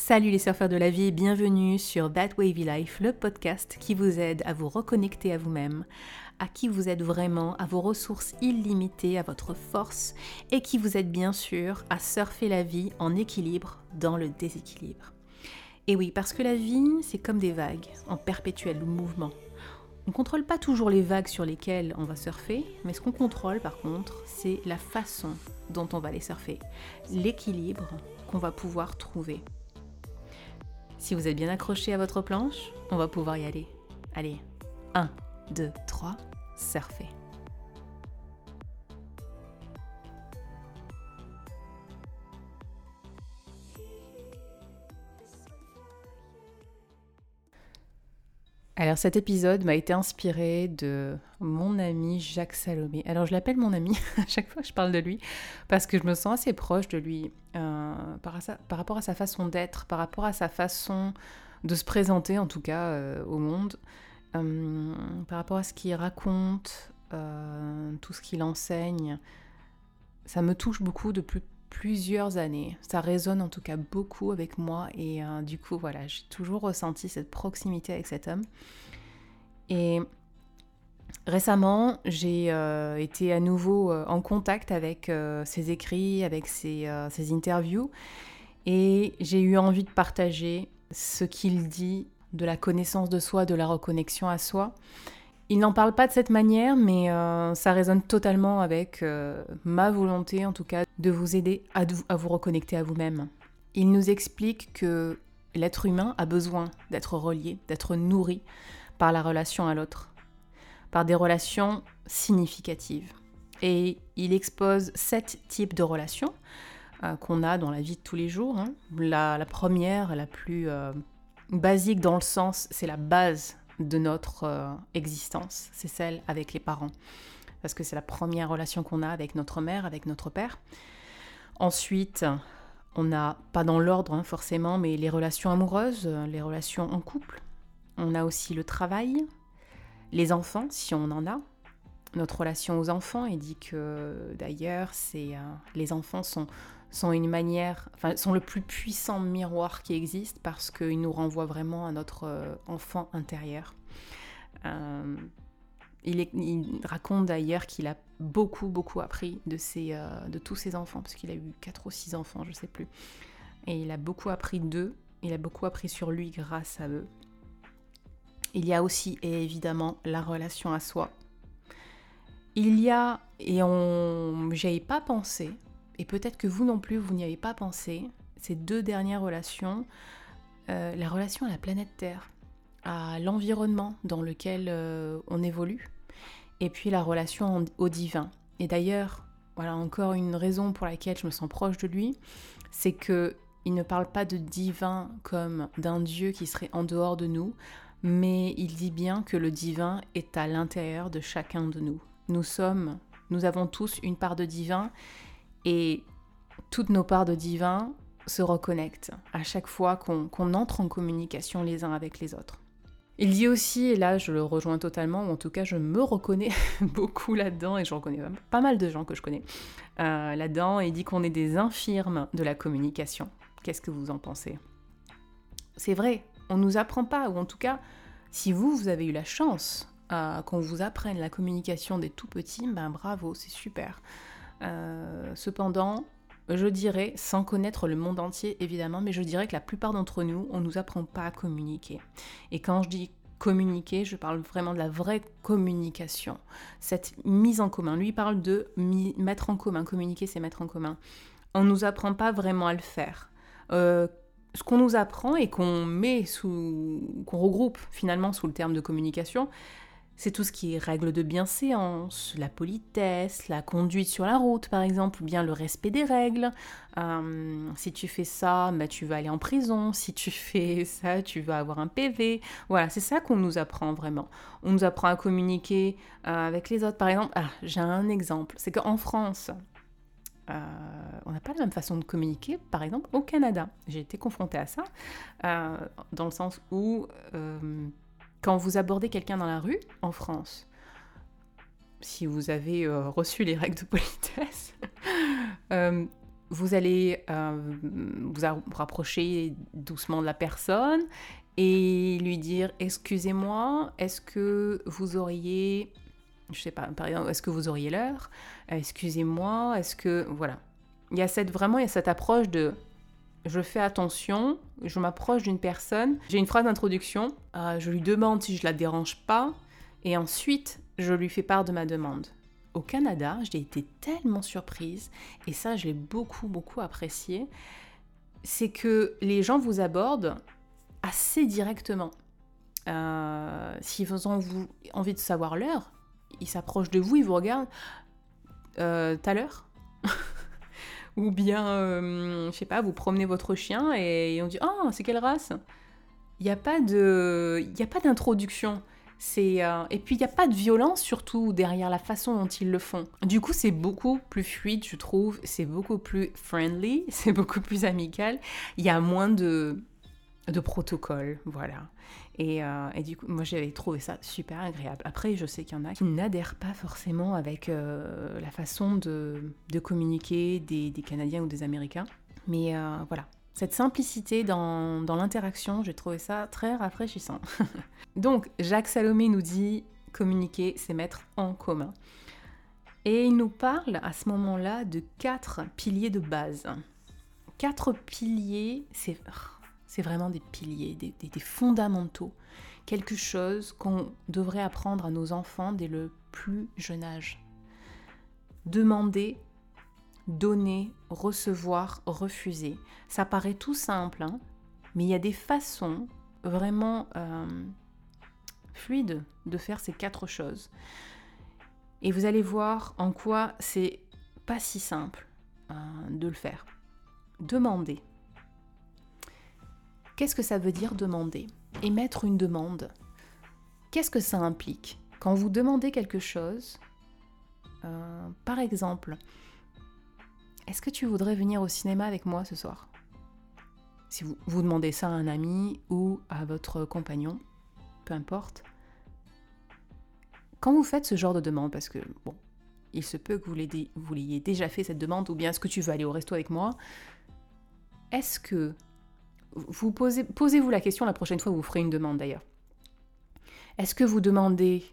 Salut les surfeurs de la vie bienvenue sur That Wavy Life, le podcast qui vous aide à vous reconnecter à vous-même, à qui vous êtes vraiment, à vos ressources illimitées, à votre force et qui vous aide bien sûr à surfer la vie en équilibre dans le déséquilibre. Et oui, parce que la vie, c'est comme des vagues en perpétuel mouvement. On ne contrôle pas toujours les vagues sur lesquelles on va surfer, mais ce qu'on contrôle par contre, c'est la façon dont on va les surfer, l'équilibre qu'on va pouvoir trouver. Si vous êtes bien accroché à votre planche, on va pouvoir y aller. Allez, 1, 2, 3, surfez. Alors cet épisode m'a été inspiré de mon ami Jacques Salomé. Alors je l'appelle mon ami à chaque fois que je parle de lui parce que je me sens assez proche de lui euh, par, rapport à sa façon d'être, par rapport à sa façon de se présenter en tout cas euh, au monde, euh, par rapport à ce qu'il raconte, tout ce qu'il enseigne. Ça me touche beaucoup depuis plusieurs années. Ça résonne en tout cas beaucoup avec moi et du coup voilà, j'ai toujours ressenti cette proximité avec cet homme. Et récemment, j'ai euh, été à nouveau euh, en contact avec ses écrits, avec ses, interviews et j'ai eu envie de partager ce qu'il dit de la connaissance de soi, de la reconnexion à soi. Il n'en parle pas de cette manière, mais euh, ça résonne totalement avec euh, ma volonté, en tout cas, de vous aider à vous reconnecter à vous-même. Il nous explique que l'être humain a besoin d'être relié, d'être nourri par la relation à l'autre, par des relations significatives. Et il expose sept types de relations euh, qu'on a dans la vie de tous les jours. Hein. La, première, la plus basique dans le sens, c'est la base de notre euh, existence, c'est celle avec les parents. Parce que c'est la première relation qu'on a avec notre mère, avec notre père. Ensuite, on n'a, pas dans l'ordre hein, forcément, mais les relations amoureuses, les relations en couple. On a aussi le travail, les enfants, si on en a. Notre relation aux enfants, il dit que d'ailleurs, c'est euh, les enfants sont sont une manière, enfin, sont le plus puissant miroir qui existe parce qu'ils nous renvoient vraiment à notre euh, enfant intérieur. Euh, il, raconte d'ailleurs qu'il a beaucoup, beaucoup appris de, ses, de tous ses enfants, parce qu'il a eu 4 ou 6 enfants, je ne sais plus. Et il a beaucoup appris d'eux, il a beaucoup appris sur lui grâce à eux. Il y a aussi, et évidemment, la relation à soi. Il y a, et on, j'y pas pensé, et peut-être que vous non plus, vous n'y avez pas pensé, ces deux dernières relations, euh, la relation à la planète Terre, à l'environnement dans lequel euh, on évolue, et puis la relation au divin. Et d'ailleurs, voilà encore une raison pour laquelle je me sens proche de lui, c'est que il ne parle pas de divin comme d'un Dieu qui serait en dehors de nous, mais il dit bien que le divin est à l'intérieur de chacun de nous. Nous sommes, nous avons tous une part de divin et toutes nos parts de divin se reconnectent à chaque fois qu'on entre en communication les uns avec les autres. Il dit aussi, et là je le rejoins totalement, ou en tout cas je me reconnais beaucoup là-dedans, et je reconnais pas mal de gens que je connais euh, là-dedans, il dit qu'on est des infirmes de la communication. Qu'est-ce que vous en pensez? C'est vrai, on ne nous apprend pas, ou en tout cas, si vous, vous avez eu la chance euh, qu'on vous apprenne la communication des tout petits, ben bravo, c'est super. Euh, cependant, je dirais, sans connaître le monde entier évidemment, mais je dirais que la plupart d'entre nous, on ne nous apprend pas à communiquer. Et quand je dis communiquer, je parle vraiment de la vraie communication, cette mise en commun. Lui parle de mettre en commun, communiquer c'est mettre en commun. On ne nous apprend pas vraiment à le faire. Euh, ce qu'on nous apprend et qu'on met sous, qu'on regroupe finalement sous le terme de communication, c'est tout ce qui est règles de bienséance, la politesse, la conduite sur la route par exemple, ou bien le respect des règles. Euh, si tu fais ça, bah, tu vas aller en prison. Si tu fais ça, tu vas avoir un PV. Voilà, c'est ça qu'on nous apprend vraiment. On nous apprend à communiquer euh, avec les autres. Par exemple, ah, j'ai un exemple, c'est qu'en France, euh, on n'a pas la même façon de communiquer, par exemple, au Canada. J'ai été confrontée à ça, dans le sens où quand vous abordez quelqu'un dans la rue, en France, si vous avez euh, reçu les règles de politesse, euh, vous allez euh, vous rapprocher doucement de la personne et lui dire excusez-moi, est-ce que vous auriez, je sais pas, par exemple, est-ce que vous auriez l'heure? Excusez-moi, est-ce que voilà. Il y a cette vraiment il y a cette approche de je fais attention, je m'approche d'une personne, j'ai une phrase d'introduction, euh, je lui demande si je la dérange pas, et ensuite je lui fais part de ma demande. Au Canada, j'ai été tellement surprise, et ça je l'ai beaucoup beaucoup apprécié, c'est que les gens vous abordent assez directement. Euh, S'ils ont envie de savoir l'heure, ils s'approchent de vous, ils vous regardent. Euh, T'as l'heure Ou bien, euh, je sais pas, vous promenez votre chien et on dit Oh, c'est quelle race? Il n'y a pas d'introduction. Euh, et puis il n'y a pas de violence surtout derrière la façon dont ils le font. Du coup, c'est beaucoup plus fluide, je trouve. C'est beaucoup plus friendly, c'est beaucoup plus amical. Il y a moins de de protocole, voilà. Euh, et, du coup, moi j'avais trouvé ça super agréable. Après, je sais qu'il y en a qui n'adhèrent pas forcément avec euh, la façon de, communiquer des, Canadiens ou des Américains. Mais euh, voilà, cette simplicité dans, dans l'interaction, j'ai trouvé ça très rafraîchissant. Donc, Jacques Salomé nous dit communiquer, c'est mettre en commun. Et il nous parle à ce moment-là de quatre piliers de base. Quatre piliers, c'est c'est vraiment des piliers, des, fondamentaux, quelque chose qu'on devrait apprendre à nos enfants dès le plus jeune âge. Demander, donner, recevoir, refuser. Ça paraît tout simple, hein, mais il y a des façons vraiment euh, fluides de faire ces quatre choses. Et vous allez voir en quoi c'est pas si simple euh, de le faire. Demander. Qu'est-ce que ça veut dire demander Émettre une demande? Qu'est-ce que ça implique? Quand vous demandez quelque chose, euh, par exemple, est-ce que tu voudrais venir au cinéma avec moi ce soir? Si vous, vous demandez ça à un ami ou à votre compagnon, peu importe. Quand vous faites ce genre de demande, parce que bon, il se peut que vous l'ayez déjà fait cette demande, ou bien est-ce que tu veux aller au resto avec moi? Est-ce que vous posez, posez-vous la question la prochaine fois où vous ferez une demande d'ailleurs. Est-ce que vous demandez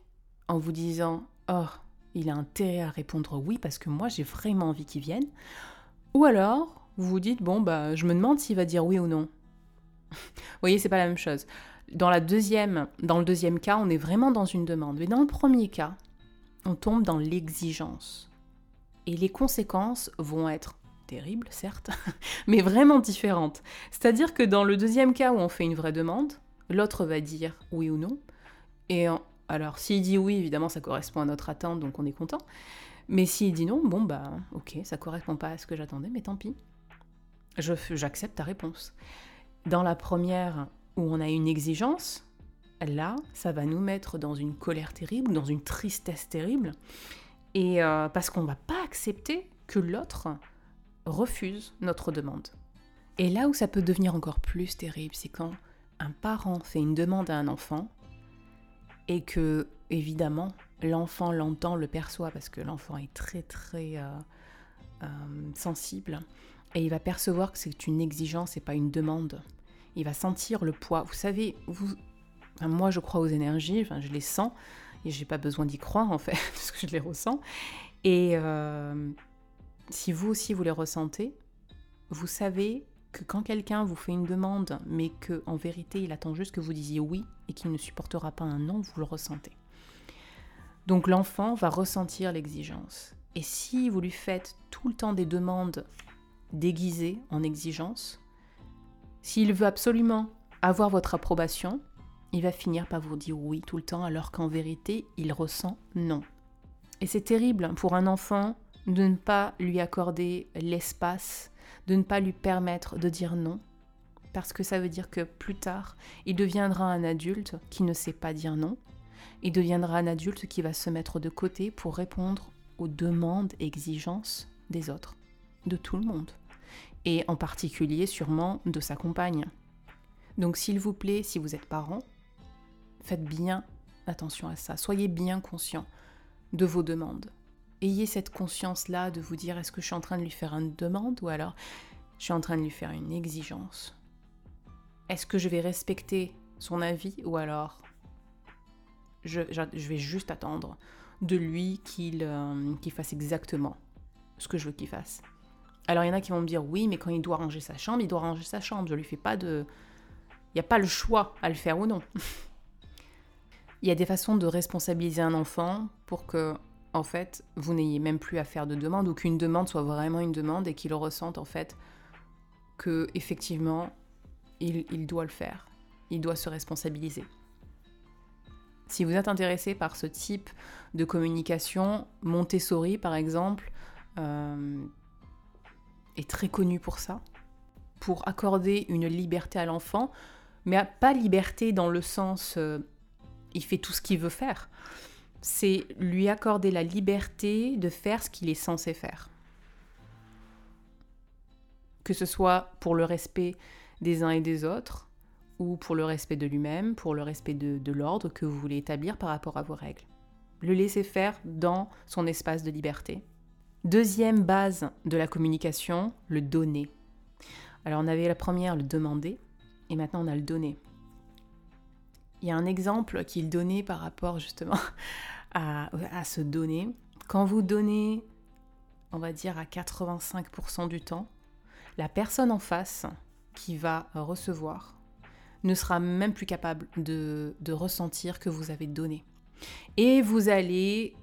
en vous disant Oh, il a intérêt à répondre oui parce que moi j'ai vraiment envie qu'il vienne Ou alors vous vous dites Bon, bah je me demande s'il va dire oui ou non. vous voyez, c'est pas la même chose. Dans le deuxième cas, on est vraiment dans une demande. Mais dans le premier cas, on tombe dans l'exigence. Et les conséquences vont être terrible, certes, mais vraiment différente. C'est-à-dire que dans le deuxième cas où on fait une vraie demande, l'autre va dire oui ou non. Et alors, s'il dit oui, évidemment, ça correspond à notre attente, donc on est content. Mais s'il dit non, bon, bah, ok, ça correspond pas à ce que j'attendais, mais tant pis. J'accepte ta réponse. Dans la première, où on a une exigence, là, ça va nous mettre dans une colère terrible, dans une tristesse terrible. Et euh, parce qu'on va pas accepter que l'autre refuse notre demande. Et là où ça peut devenir encore plus terrible, c'est quand un parent fait une demande à un enfant et que, évidemment, l'enfant l'entend, le perçoit, parce que l'enfant est très très euh, euh, sensible, et il va percevoir que c'est une exigence et pas une demande. Il va sentir le poids. Vous savez, moi je crois aux énergies, je les sens, et j'ai pas besoin d'y croire en fait, parce que je les ressens. Et, euh, si vous aussi vous les ressentez, vous savez que quand quelqu'un vous fait une demande, mais que en vérité il attend juste que vous disiez oui et qu'il ne supportera pas un non, vous le ressentez. Donc l'enfant va ressentir l'exigence. Et si vous lui faites tout le temps des demandes déguisées en exigence, s'il veut absolument avoir votre approbation, il va finir par vous dire oui tout le temps alors qu'en vérité il ressent non. Et c'est terrible pour un enfant de ne pas lui accorder l'espace, de ne pas lui permettre de dire non, parce que ça veut dire que plus tard, il deviendra un adulte qui ne sait pas dire non, il deviendra un adulte qui va se mettre de côté pour répondre aux demandes exigences des autres, de tout le monde, et en particulier sûrement de sa compagne. Donc s'il vous plaît, si vous êtes parent, faites bien attention à ça, soyez bien conscient de vos demandes ayez cette conscience-là de vous dire est-ce que je suis en train de lui faire une demande ou alors je suis en train de lui faire une exigence? Est-ce que je vais respecter son avis ou alors je, vais juste attendre de lui euh, qu'il fasse exactement ce que je veux qu'il fasse? Alors il y en a qui vont me dire oui, mais quand il doit ranger sa chambre, il doit ranger sa chambre. Je lui fais pas de. Il n'y a pas le choix à le faire ou non. il y a des façons de responsabiliser un enfant pour que, en fait, vous n'ayez même plus à faire de demande ou qu'une demande soit vraiment une demande et qu'il ressente en fait que effectivement il, doit le faire. Il doit se responsabiliser. Si vous êtes intéressé par ce type de communication, Montessori par exemple euh, est très connu pour ça, pour accorder une liberté à l'enfant, mais pas liberté dans le sens euh, il fait tout ce qu'il veut faire. C'est lui accorder la liberté de faire ce qu'il est censé faire. Que ce soit pour le respect des uns et des autres, ou pour le respect de lui-même, pour le respect de, l'ordre que vous voulez établir par rapport à vos règles. Le laisser faire dans son espace de liberté. Deuxième base de la communication, le donner. Alors on avait la première, le demander, et maintenant on a le donner. Il y a un exemple qu'il donnait par rapport justement à, se donner. Quand vous donnez, on va dire à 85% du temps, la personne en face qui va recevoir ne sera même plus capable de, ressentir que vous avez donné. Et vous allez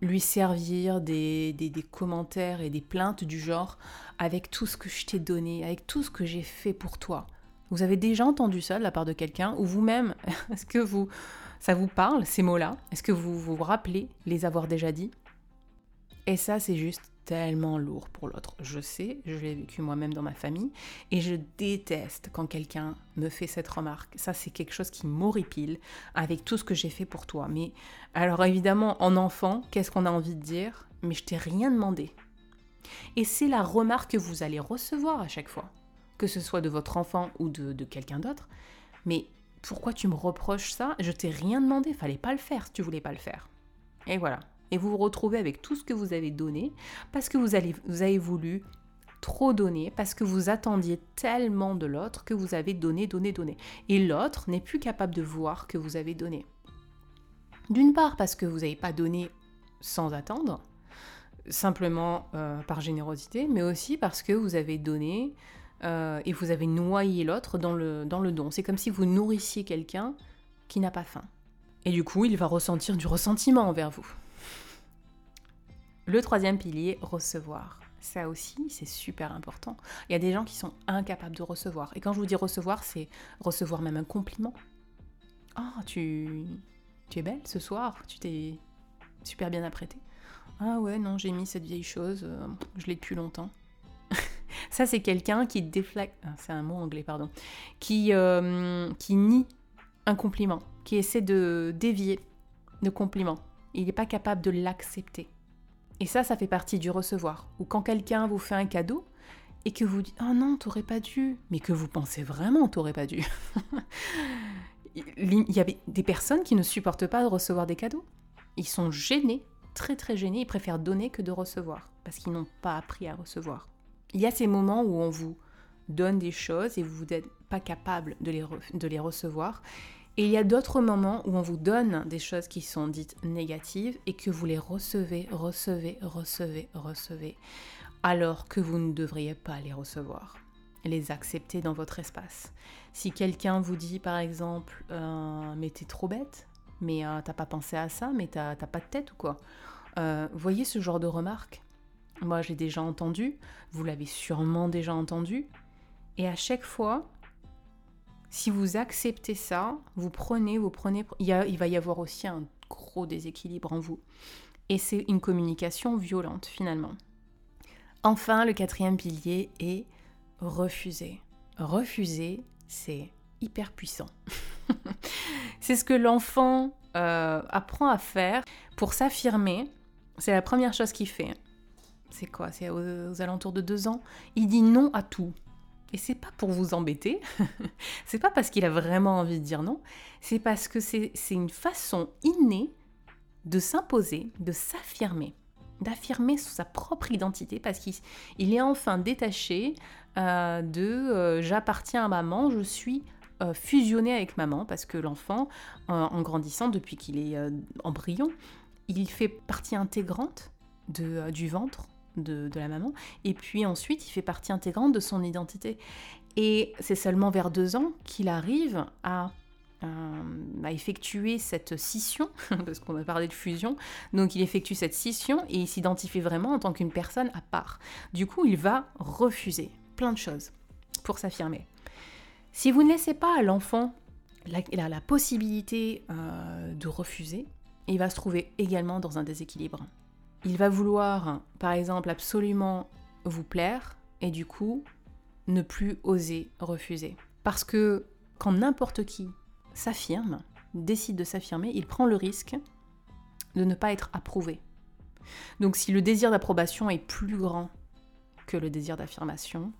lui servir des, commentaires et des plaintes du genre avec tout ce que je t'ai donné, avec tout ce que j'ai fait pour toi. Vous avez déjà entendu ça de la part de quelqu'un ou vous-même Est-ce que vous, ça vous parle ces mots-là? Est-ce que vous vous rappelez les avoir déjà dit Et ça, c'est juste tellement lourd pour l'autre. Je sais, je l'ai vécu moi-même dans ma famille et je déteste quand quelqu'un me fait cette remarque. Ça, c'est quelque chose qui m'horripile avec tout ce que j'ai fait pour toi. Mais alors évidemment, en enfant, qu'est-ce qu'on a envie de dire? Mais je t'ai rien demandé. Et c'est la remarque que vous allez recevoir à chaque fois, que ce soit de votre enfant ou de, de quelqu'un d'autre. Mais pourquoi tu me reproches ça? Je t'ai rien demandé, fallait pas le faire si tu voulais pas le faire. Et voilà, et vous vous retrouvez avec tout ce que vous avez donné parce que vous, avez voulu trop donner, parce que vous attendiez tellement de l'autre que vous avez donné, donné, donné. Et l'autre n'est plus capable de voir que vous avez donné. D'une part parce que vous n'avez pas donné sans attendre, simplement euh, par générosité, mais aussi parce que vous avez donné euh, et vous avez noyé l'autre dans le, don. C'est comme si vous nourrissiez quelqu'un qui n'a pas faim. Et du coup, il va ressentir du ressentiment envers vous. Le troisième pilier, recevoir. Ça aussi, c'est super important. Il y a des gens qui sont incapables de recevoir. Et quand je vous dis recevoir, c'est recevoir même un compliment. Oh, tu, tu es belle ce soir, tu t'es super bien apprêtée. Ah ouais, non, j'ai mis cette vieille chose, euh, je l'ai depuis longtemps. Ça, c'est quelqu'un qui déflecte, ah, c'est un mot anglais, pardon, qui, euh, qui nie un compliment, qui essaie de dévier de compliment. Il n'est pas capable de l'accepter. Et ça, ça fait partie du recevoir. Ou quand quelqu'un vous fait un cadeau et que vous dites Oh non, t'aurais pas dû, mais que vous pensez vraiment t'aurais pas dû. Il y avait des personnes qui ne supportent pas de recevoir des cadeaux. Ils sont gênés, très très gênés, ils préfèrent donner que de recevoir, parce qu'ils n'ont pas appris à recevoir. Il y a ces moments où on vous donne des choses et vous n'êtes pas capable de les, de les recevoir. Et il y a d'autres moments où on vous donne des choses qui sont dites négatives et que vous les recevez, recevez, recevez, recevez, alors que vous ne devriez pas les recevoir. Les accepter dans votre espace. Si quelqu'un vous dit par exemple euh, Mais t'es trop bête, mais euh, t'as pas pensé à ça, mais t'as pas de tête ou quoi? Euh, Voyez ce genre de remarques Moi j'ai déjà entendu, vous l'avez sûrement déjà entendu, et à chaque fois, si vous acceptez ça, vous prenez, vous prenez, il, va y avoir aussi un gros déséquilibre en vous. Et c'est une communication violente finalement. Enfin, le quatrième pilier est refuser. Refuser, c'est hyper puissant. c'est ce que l'enfant euh, apprend à faire pour s'affirmer. C'est la première chose qu'il fait. C'est quoi? C'est aux, alentours de deux ans. Il dit non à tout. Et c'est pas pour vous embêter, c'est pas parce qu'il a vraiment envie de dire non, c'est parce que c'est une façon innée de s'imposer, de s'affirmer. d'affirmer sa propre identité parce qu'il est enfin détaché euh, de euh, j'appartiens à maman, je suis euh, fusionné avec maman parce que l'enfant, en grandissant depuis qu'il est embryon, il fait partie intégrante du ventre de, la maman et puis ensuite il fait partie intégrante de son identité. Et c'est seulement vers deux ans qu'il arrive à euh, a effectué cette scission, parce qu'on a parlé de fusion, donc il effectue cette scission et il s'identifie vraiment en tant qu'une personne à part. Du coup, il va refuser plein de choses pour s'affirmer. Si vous ne laissez pas à l'enfant la, la, possibilité euh, de refuser, il va se trouver également dans un déséquilibre. Il va vouloir, par exemple, absolument vous plaire et du coup ne plus oser refuser. Parce que quand n'importe qui s'affirme, décide de s'affirmer, il prend le risque de ne pas être approuvé. Donc si le désir d'approbation est plus grand que le désir d'affirmation,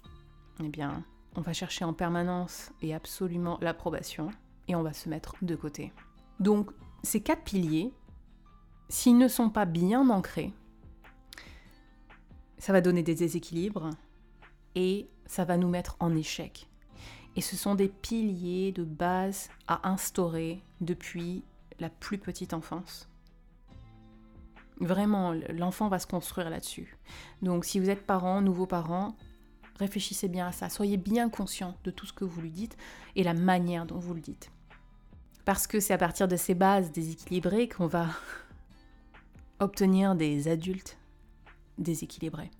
eh bien, on va chercher en permanence et absolument l'approbation et on va se mettre de côté. Donc ces quatre piliers, s'ils ne sont pas bien ancrés, ça va donner des déséquilibres et ça va nous mettre en échec. Et ce sont des piliers de base à instaurer depuis la plus petite enfance. Vraiment, l'enfant va se construire là-dessus. Donc si vous êtes parent, nouveau parent, réfléchissez bien à ça. Soyez bien conscient de tout ce que vous lui dites et la manière dont vous le dites. Parce que c'est à partir de ces bases déséquilibrées qu'on va obtenir des adultes déséquilibrés.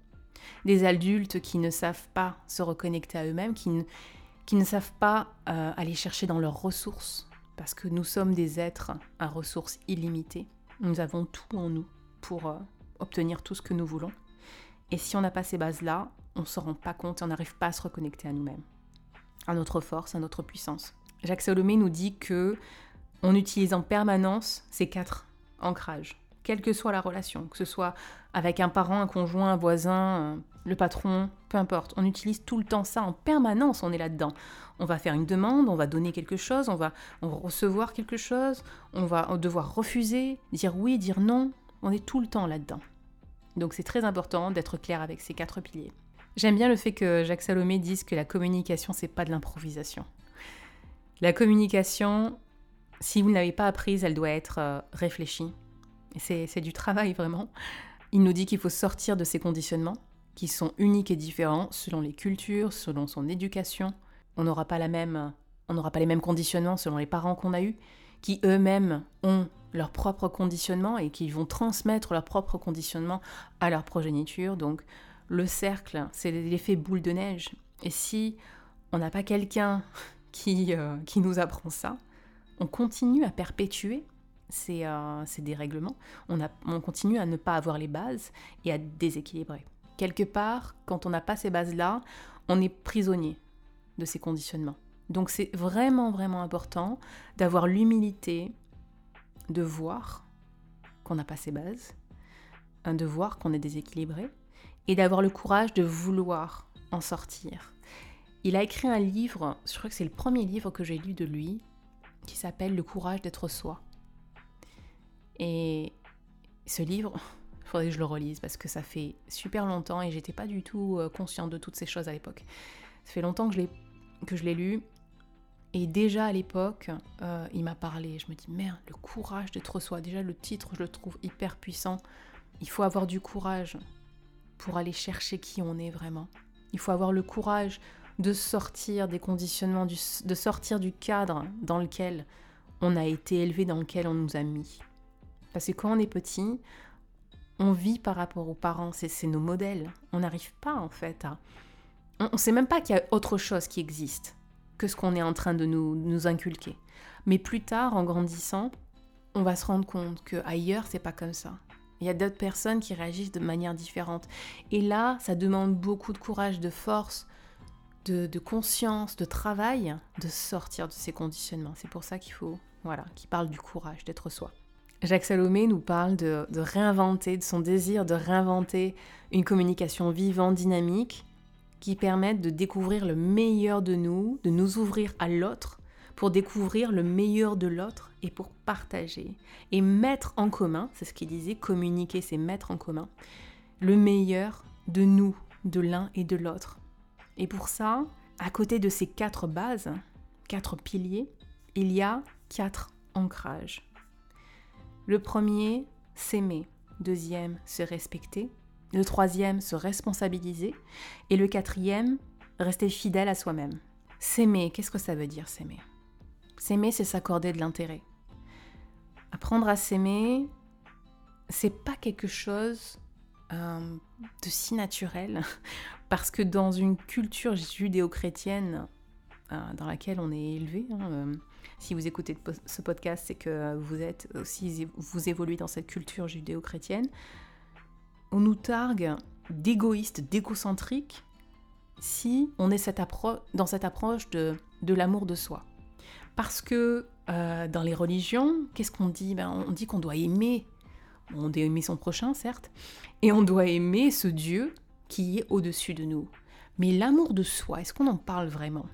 Des adultes qui ne savent pas se reconnecter à eux-mêmes, qui ne, savent pas euh, aller chercher dans leurs ressources, parce que nous sommes des êtres à ressources illimitées. Nous avons tout en nous pour euh, obtenir tout ce que nous voulons. Et si on n'a pas ces bases-là, on ne se rend pas compte et on n'arrive pas à se reconnecter à nous-mêmes, à notre force, à notre puissance. Jacques Salomé nous dit que on utilise en permanence ces quatre ancrages, quelle que soit la relation, que ce soit avec un parent, un conjoint, un voisin, le patron, peu importe. On utilise tout le temps ça en permanence, on est là-dedans. On va faire une demande, on va donner quelque chose, on va, recevoir quelque chose, on va devoir refuser, dire oui, dire non. On est tout le temps là-dedans. Donc c'est très important d'être clair avec ces quatre piliers. J'aime bien le fait que Jacques Salomé dise que la communication, c'est pas de l'improvisation. La communication, si vous ne l'avez pas apprise, elle doit être euh, réfléchie. C'est du travail vraiment. Il nous dit qu'il faut sortir de ces conditionnements qui sont uniques et différents selon les cultures, selon son éducation. On n'aura pas pas les mêmes conditionnements selon les parents qu'on a eus, qui eux-mêmes ont leur propre conditionnement et qui vont transmettre leur propre conditionnement à leur progéniture. Donc le cercle, c'est l'effet boule de neige. Et si on n'a pas quelqu'un qui, euh, qui nous apprend ça, on continue à perpétuer ces, euh, ces dérèglements, on, continue à ne pas avoir les bases et à déséquilibrer. Quelque part, quand on n'a pas ces bases-là, on est prisonnier de ces conditionnements. Donc c'est vraiment, vraiment important d'avoir l'humilité de voir qu'on n'a pas ces bases, hein, de voir qu'on est déséquilibré, et d'avoir le courage de vouloir en sortir. Il a écrit un livre, je crois que c'est le premier livre que j'ai lu de lui, qui s'appelle Le courage d'être soi. Et ce livre, faudrait que je le relise parce que ça fait super longtemps et j'étais pas du tout euh, consciente de toutes ces choses à l'époque. Ça fait longtemps que je l'ai, que je l'ai lu et déjà à l'époque, euh, il m'a parlé. Je me dis merde, le courage d'être soi. Déjà le titre, je le trouve hyper puissant. Il faut avoir du courage pour aller chercher qui on est vraiment. Il faut avoir le courage de sortir des conditionnements, de sortir du cadre dans lequel on a été élevé, dans lequel on nous a mis. Parce que quand on est petit, on vit par rapport aux parents, c'est nos modèles. On n'arrive pas en fait à... On ne sait même pas qu'il y a autre chose qui existe que ce qu'on est en train de nous, inculquer. Mais plus tard, en grandissant, on va se rendre compte que ailleurs c'est pas comme ça. Il y a d'autres personnes qui réagissent de manière différente. Et là, ça demande beaucoup de courage, de force, de, de conscience, de travail, de sortir de ces conditionnements. C'est pour ça qu'il faut, voilà, qu'il parle du courage, d'être soi. Jacques Salomé nous parle de, réinventer, de son désir de réinventer une communication vivante, dynamique, qui permette de découvrir le meilleur de nous, de nous ouvrir à l'autre, pour découvrir le meilleur de l'autre et pour partager et mettre en commun, c'est ce qu'il disait, communiquer, c'est mettre en commun le meilleur de nous, de l'un et de l'autre. Et pour ça, à côté de ces quatre bases, quatre piliers, il y a quatre ancrages. Le premier, s'aimer. Deuxième, se respecter. Le troisième, se responsabiliser. Et le quatrième, rester fidèle à soi-même. S'aimer, qu'est-ce que ça veut dire s'aimer? S'aimer, c'est s'accorder de l'intérêt. Apprendre à s'aimer, c'est pas quelque chose euh, de si naturel, parce que dans une culture judéo-chrétienne euh, dans laquelle on est élevé, hein, euh, si vous écoutez ce podcast, c'est que vous êtes aussi vous évoluez dans cette culture judéo-chrétienne. On nous targue d'égoïstes, d'égocentriques si on est dans cette approche de, l'amour de soi. Parce que dans les religions, qu'est-ce qu'on dit? Ben, On dit qu'on doit aimer on doit aimer son prochain, certes, et on doit aimer ce Dieu qui est au-dessus de nous. Mais l'amour de soi, est-ce qu'on en parle vraiment?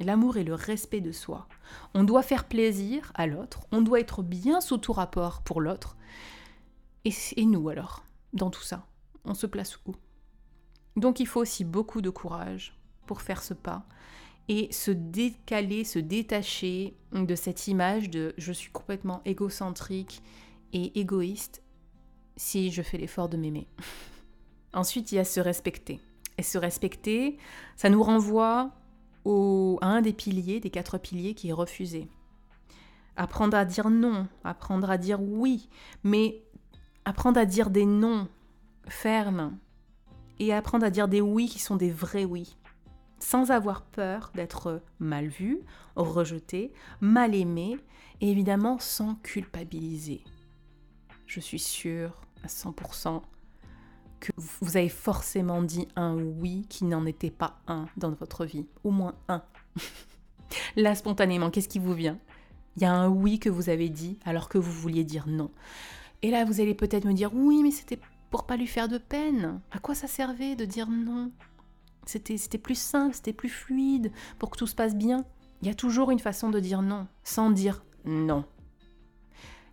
L'amour est le respect de soi. On doit faire plaisir à l'autre, on doit être bien sous tout rapport pour l'autre. Et, et nous alors, dans tout ça, on se place où? Donc il faut aussi beaucoup de courage pour faire ce pas et se décaler, se détacher de cette image de je suis complètement égocentrique et égoïste si je fais l'effort de m'aimer. Ensuite, il y a se respecter. Et se respecter, ça nous renvoie à un des piliers, des quatre piliers qui est refusé. Apprendre à dire non, apprendre à dire oui, mais apprendre à dire des non fermes et apprendre à dire des oui qui sont des vrais oui, sans avoir peur d'être mal vu, rejeté, mal aimé, et évidemment sans culpabiliser je suis sûre à 100% que vous avez forcément dit un oui qui n'en était pas un dans votre vie. Au moins un. Là, spontanément, qu'est-ce qui vous vient? Il y a un oui que vous avez dit alors que vous vouliez dire non. Et là, vous allez peut-être me dire oui, mais c'était pour pas lui faire de peine. À quoi ça servait de dire non? C'était plus simple, c'était plus fluide pour que tout se passe bien. Il y a toujours une façon de dire non, sans dire non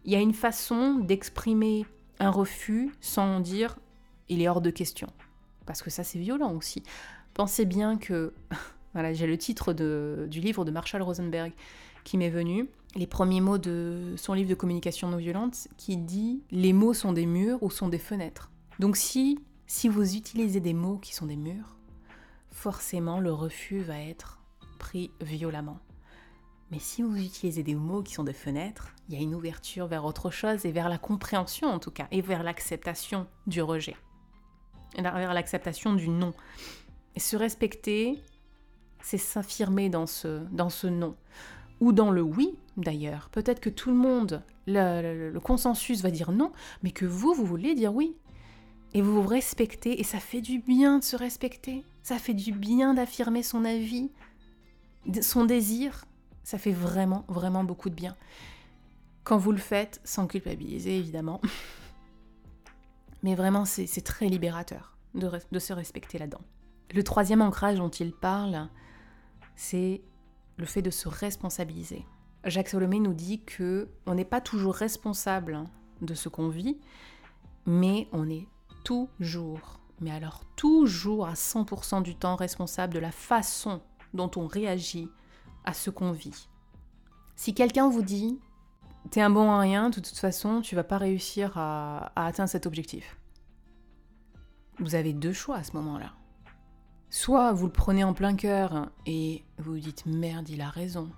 il y a une façon d'exprimer un refus sans dire il est hors de question. Parce que ça, c'est violent aussi. Pensez bien que. Voilà, j'ai le titre du livre de Marshall Rosenberg qui m'est venu. Les premiers mots de son livre de communication non violente qui dit Les mots sont des murs ou sont des fenêtres. Donc si, si vous utilisez des mots qui sont des murs, forcément le refus va être pris violemment. Mais si vous utilisez des mots qui sont des fenêtres, il y a une ouverture vers autre chose et vers la compréhension en tout cas, et vers l'acceptation du rejet, vers l'acceptation du non. Et se respecter, c'est s'affirmer dans ce, dans ce non. Ou dans le oui, d'ailleurs. Peut-être que tout le monde, le, le, consensus va dire non, mais que vous, vous voulez dire oui. Et vous vous respectez, et ça fait du bien de se respecter. Ça fait du bien d'affirmer son avis, son désir, ça fait vraiment, vraiment beaucoup de bien. Quand vous le faites, sans culpabiliser évidemment. Mais vraiment, c'est très libérateur de, se respecter là-dedans. Le troisième ancrage dont il parle, c'est le fait de se responsabiliser. Jacques Solomé nous dit que on n'est pas toujours responsable de ce qu'on vit, mais on est toujours, mais alors toujours à 100% du temps responsable de la façon dont on réagit à ce qu'on vit. Si quelqu'un vous dit t'es un bon à rien, de toute façon, tu vas pas réussir à, atteindre cet objectif. Vous avez deux choix à ce moment-là. Soit vous le prenez en plein cœur et vous vous dites merde, il a raison.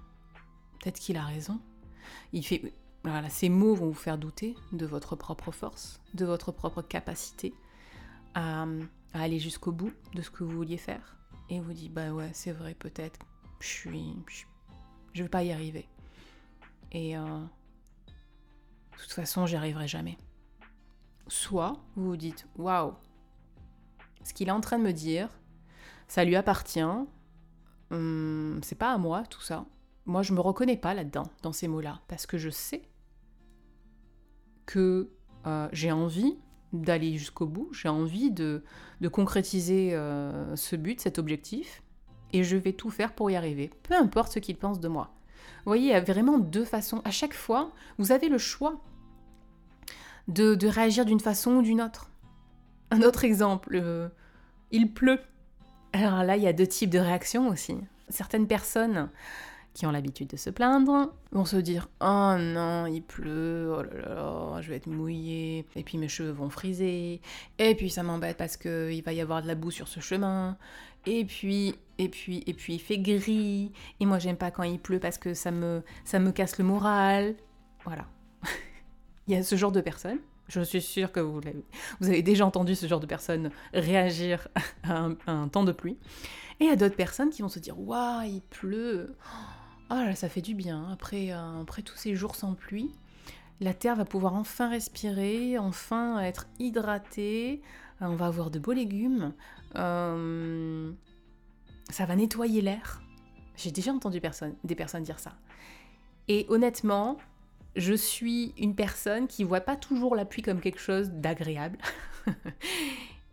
Peut-être qu'il a raison. Il fait ces mots vont vous faire douter de votre propre force, de votre propre capacité à, aller jusqu'au bout de ce que vous vouliez faire. Et vous dites bah ouais, c'est vrai, peut-être je suis, je, vais pas y arriver. Et euh, de toute façon, j'y arriverai jamais. Soit vous vous dites, waouh, ce qu'il est en train de me dire, ça lui appartient. Hum, c'est pas à moi tout ça. Moi, je me reconnais pas là-dedans, dans ces mots-là, parce que je sais que euh, j'ai envie d'aller jusqu'au bout, j'ai envie de, concrétiser euh, ce but, cet objectif, et je vais tout faire pour y arriver, peu importe ce qu'il pense de moi. Vous voyez, il y a vraiment deux façons. À chaque fois, vous avez le choix de, réagir d'une façon ou d'une autre. Un autre exemple, euh, il pleut. Alors là, il y a deux types de réactions aussi. Certaines personnes qui ont l'habitude de se plaindre vont se dire Oh non, il pleut, oh là là, je vais être mouillée, et puis mes cheveux vont friser, et puis ça m'embête parce qu'il va y avoir de la boue sur ce chemin, et puis, et puis, et puis il fait gris, et moi j'aime pas quand il pleut parce que ça me, ça me casse le moral. Voilà. il y a ce genre de personnes. Je suis sûre que vous, avez, déjà entendu ce genre de personnes réagir à un, à temps de pluie. Et a d'autres personnes qui vont se dire Waouh, il pleut là, ça fait du bien. Après, euh, après tous ces jours sans pluie, la terre va pouvoir enfin respirer, enfin être hydratée. Euh, on va avoir de beaux légumes. Euh, ça va nettoyer l'air. J'ai déjà entendu des personnes dire ça. Et honnêtement, je suis une personne qui voit pas toujours la pluie comme quelque chose d'agréable.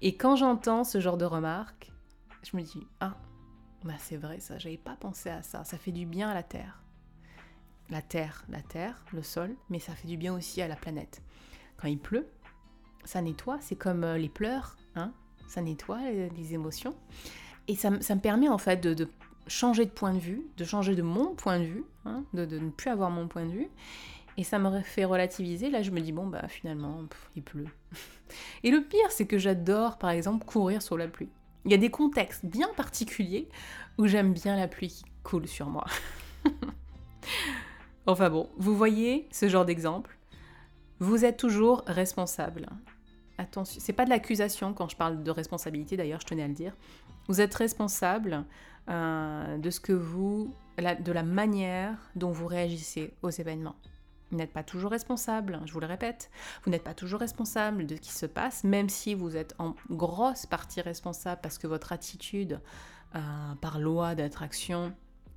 Et quand j'entends ce genre de remarques, je me dis ah bah, c'est vrai, ça, j'avais pas pensé à ça. Ça fait du bien à la Terre. La Terre, la Terre, le sol, mais ça fait du bien aussi à la planète. Quand il pleut, ça nettoie, c'est comme euh, les pleurs, hein ça nettoie les, émotions. Et ça, me permet en fait de, changer de point de vue, de changer de mon point de vue, hein, de, ne plus avoir mon point de vue. Et ça me fait relativiser. Là, je me dis, bon, bah finalement, il pleut. Et le pire, c'est que j'adore, par exemple, courir sur la pluie. Il y a des contextes bien particuliers où j'aime bien la pluie qui coule sur moi. enfin bon, vous voyez ce genre d'exemple Vous êtes toujours responsable. Attention, c'est pas de l'accusation quand je parle de responsabilité d'ailleurs, je tenais à le dire. Vous êtes responsable euh, de ce que vous, de la manière dont vous réagissez aux événements. Vous n'êtes pas toujours responsable, je vous le répète, vous n'êtes pas toujours responsable de ce qui se passe, même si vous êtes en grosse partie responsable parce que votre attitude, euh, par loi d'attraction,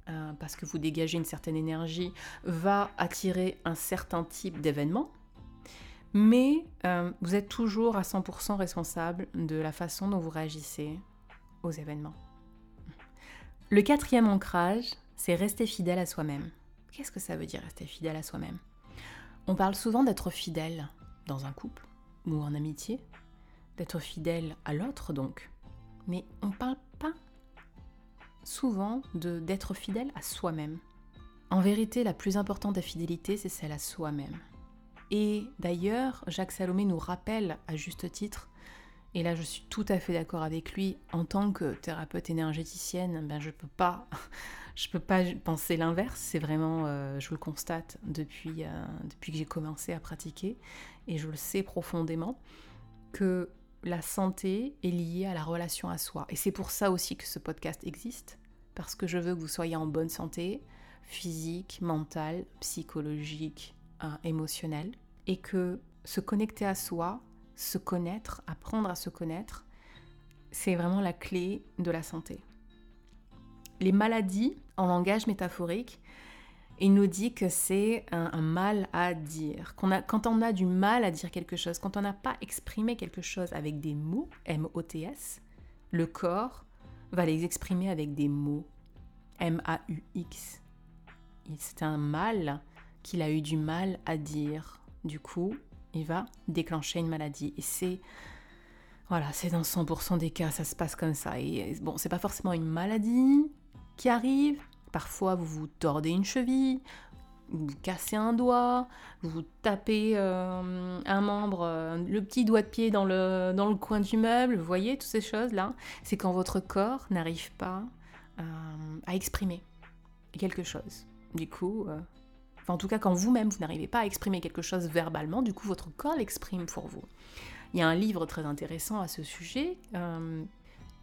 euh, parce que vous dégagez une certaine énergie, va attirer un certain type d'événement. Mais euh, vous êtes toujours à 100% responsable de la façon dont vous réagissez aux événements. Le quatrième ancrage, c'est rester fidèle à soi-même. Qu'est-ce que ça veut dire rester fidèle à soi-même? On parle souvent d'être fidèle dans un couple ou en amitié, d'être fidèle à l'autre donc, mais on parle pas souvent de d'être fidèle à soi-même. En vérité, la plus importante des fidélités, c'est celle à soi-même. Et d'ailleurs, Jacques Salomé nous rappelle à juste titre, et là je suis tout à fait d'accord avec lui, en tant que thérapeute énergéticienne, ben je peux peux pas penser l'inverse, c'est vraiment, euh, je le constate depuis, euh, depuis que j'ai commencé à pratiquer, et je le sais profondément, que la santé est liée à la relation à soi. Et c'est pour ça aussi que ce podcast existe, parce que je veux que vous soyez en bonne santé, physique, mentale, psychologique, hein, émotionnelle, et que se connecter à soi, se connaître, apprendre à se connaître, c'est vraiment la clé de la santé. Les maladies en langage métaphorique, il nous dit que c'est un, mal à dire. quand on a du mal à dire quelque chose, quand on n'a pas exprimé quelque chose avec des mots, M-O-T-S, le corps va les exprimer avec des mots, M-A-U-X. C'est un mal qu'il a eu du mal à dire. Du coup, il va déclencher une maladie. Et c'est voilà, c'est dans 100% des cas, ça se passe comme ça. Et bon, c'est pas forcément une maladie qui arrive, Parfois, vous vous tordez une cheville, vous cassez un doigt, vous tapez euh, un membre, euh, le petit doigt de pied dans le, dans le coin du meuble, vous voyez, toutes ces choses-là, c'est quand votre corps n'arrive pas euh, à exprimer quelque chose. Du coup, en tout cas, quand vous-même, vous, n'arrivez pas à exprimer quelque chose verbalement, du coup, votre corps l'exprime pour vous. Il y a un livre très intéressant à ce sujet.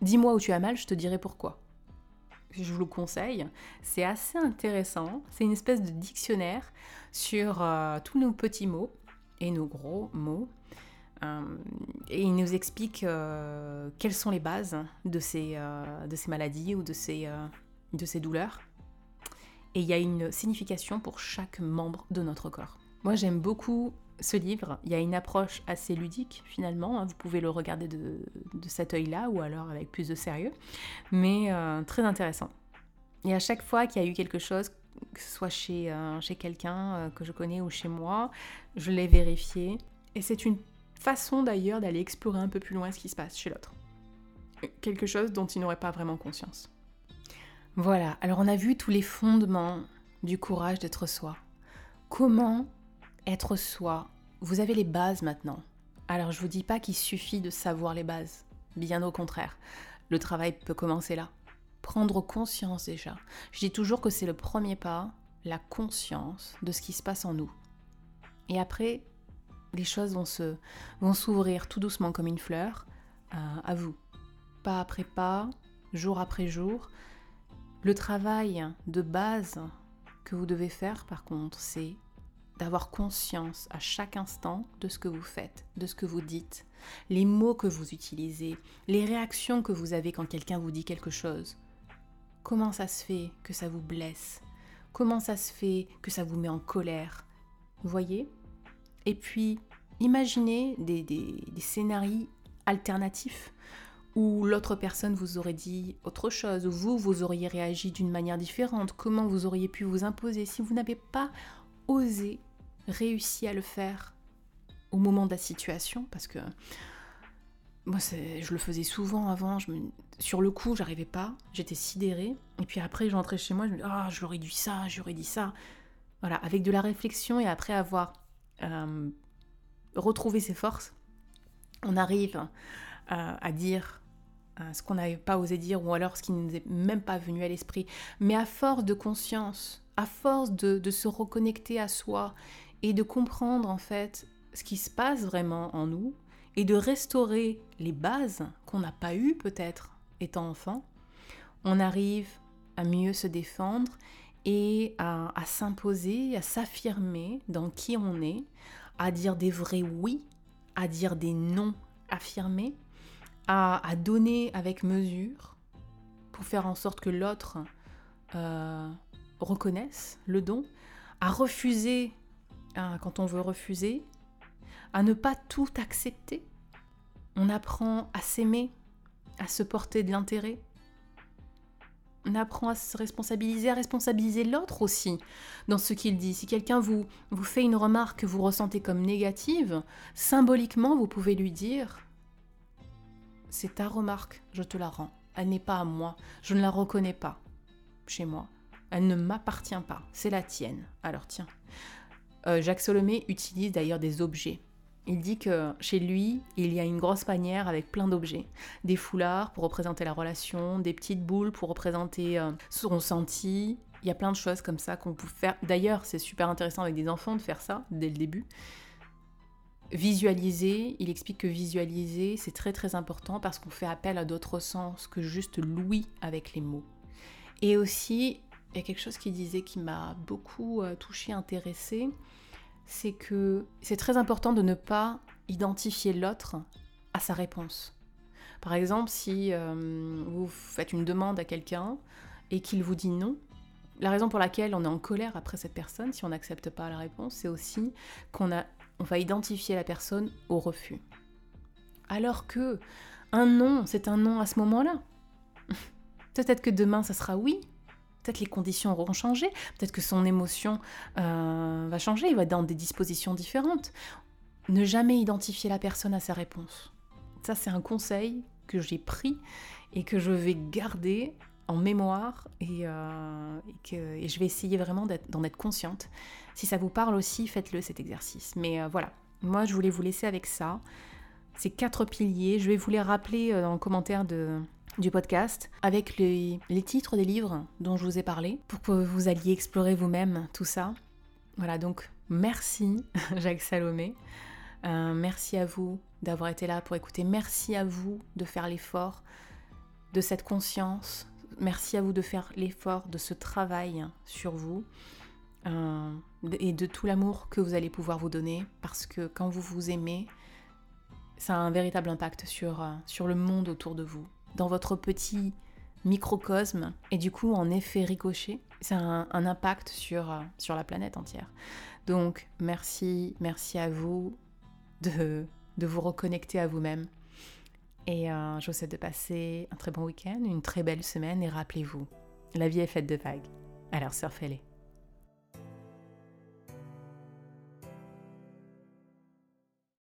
Dis-moi où tu as mal, je te dirai pourquoi je vous le conseille. C'est assez intéressant. C'est une espèce de dictionnaire sur euh, tous nos petits mots et nos gros mots. Euh, et il nous explique euh, quelles sont les bases de ces, maladies ou de ces douleurs. Et il y a une signification pour chaque membre de notre corps. Moi j'aime beaucoup ce livre, il y a une approche assez ludique finalement, hein. vous pouvez le regarder de, cet œil-là ou alors avec plus de sérieux, mais euh, très intéressant. Et à chaque fois qu'il y a eu quelque chose que ce soit chez, euh, chez quelqu'un euh, que je connais ou chez moi. Je l'ai vérifié. Et c'est une façon d'ailleurs d'aller explorer un peu plus loin ce qui se passe chez l'autre. Quelque chose dont il n'aurait pas vraiment conscience. Voilà, alors on a vu tous les fondements du courage d'être soi. Comment être soi? Vous avez les bases maintenant. Alors je vous dis pas qu'il suffit de savoir les bases. Bien au contraire. Le travail peut commencer là. Prendre conscience déjà. Je dis toujours que c'est le premier pas, la conscience de ce qui se passe en nous. Et après, les choses vont se vont s'ouvrir tout doucement comme une fleur euh, à vous. Pas après pas, jour après jour. Le travail de base que vous devez faire par contre, c'est d'avoir conscience à chaque instant de ce que vous faites, de ce que vous dites, les mots que vous utilisez, les réactions que vous avez quand quelqu'un vous dit quelque chose. Comment ça se fait que ça vous blesse? Comment ça se fait que ça vous met en colère? Vous voyez? Et puis, imaginez des, des, des scénarios alternatifs où l'autre personne vous aurait dit autre chose, ou vous, vous auriez réagi d'une manière différente, comment vous auriez pu vous imposer si vous n'avez pas osé, réussi à le faire au moment de la situation, parce que moi, je le faisais souvent avant, je sur le coup, j'arrivais pas, j'étais sidérée, et puis après, j'entrais chez moi, je me disais, ah, j'aurais dû ça, j'aurais dit ça. Voilà, avec de la réflexion et après avoir euh, retrouvé ses forces, on arrive euh, à dire ce qu'on n'avait pas osé dire ou alors ce qui ne nous est même pas venu à l'esprit. Mais à force de conscience, à force de, se reconnecter à soi et de comprendre en fait ce qui se passe vraiment en nous et de restaurer les bases qu'on n'a pas eues peut-être étant enfant, on arrive à mieux se défendre et à s'imposer, à s'affirmer dans qui on est, à dire des vrais oui, à dire des non affirmés, à, donner avec mesure pour faire en sorte que l'autre euh, reconnaisse le don, à refuser hein, quand on veut refuser, à ne pas tout accepter. On apprend à s'aimer, à se porter de l'intérêt. On apprend à se responsabiliser, à responsabiliser l'autre aussi dans ce qu'il dit. Si quelqu'un vous, vous fait une remarque que vous ressentez comme négative, symboliquement, vous pouvez lui dire C'est ta remarque, je te la rends. Elle n'est pas à moi, je ne la reconnais pas chez moi. Elle ne m'appartient pas, c'est la tienne. Alors tiens. Euh, Jacques Solomé utilise d'ailleurs des objets il dit que chez lui, il y a une grosse panière avec plein d'objets. Des foulards pour représenter la relation, des petites boules pour représenter euh, son ressenti. Il y a plein de choses comme ça qu'on peut faire. D'ailleurs, c'est super intéressant avec des enfants de faire ça dès le début. Visualiser, il explique que visualiser, c'est très très important parce qu'on fait appel à d'autres sens que juste l'ouïe avec les mots. Et aussi, il y a quelque chose qui disait qui m'a beaucoup euh, touché, intéressé c'est que c'est très important de ne pas identifier l'autre à sa réponse. Par exemple, si euh, vous faites une demande à quelqu'un et qu'il vous dit non, la raison pour laquelle on est en colère après cette personne, si on n'accepte pas la réponse, c'est aussi qu'on on va identifier la personne au refus. Alors que un non, c'est un non à ce moment-là. Peut-être que demain, ça sera oui, peut-être les conditions auront changé, peut-être que son émotion euh, va changer, il va être dans des dispositions différentes. Ne jamais identifier la personne à sa réponse. Ça, c'est un conseil que j'ai pris et que je vais garder en mémoire et, euh, que, je vais essayer vraiment d'en être, consciente. Si ça vous parle aussi, faites-le cet exercice. Mais euh, voilà, moi je voulais vous laisser avec ça. Ces quatre piliers, je vais vous les rappeler dans le commentaire du podcast avec les, titres des livres dont je vous ai parlé pour que vous alliez explorer vous-même tout ça. Voilà, donc merci Jacques Salomé. Euh, merci à vous d'avoir été là pour écouter. Merci à vous de faire l'effort de cette conscience. Merci à vous de faire l'effort de ce travail sur vous euh, et de tout l'amour que vous allez pouvoir vous donner parce que quand vous vous aimez, ça a un véritable impact sur, euh, sur le monde autour de vous dans votre petit microcosme et du coup en effet ricochet, ça a un, impact sur, euh, sur la planète entière. Donc merci, merci à vous de, de vous reconnecter à vous-même. Et euh, je vous souhaite de passer un très bon week-end, une très belle semaine et rappelez-vous, la vie est faite de vagues. Alors surfez-les.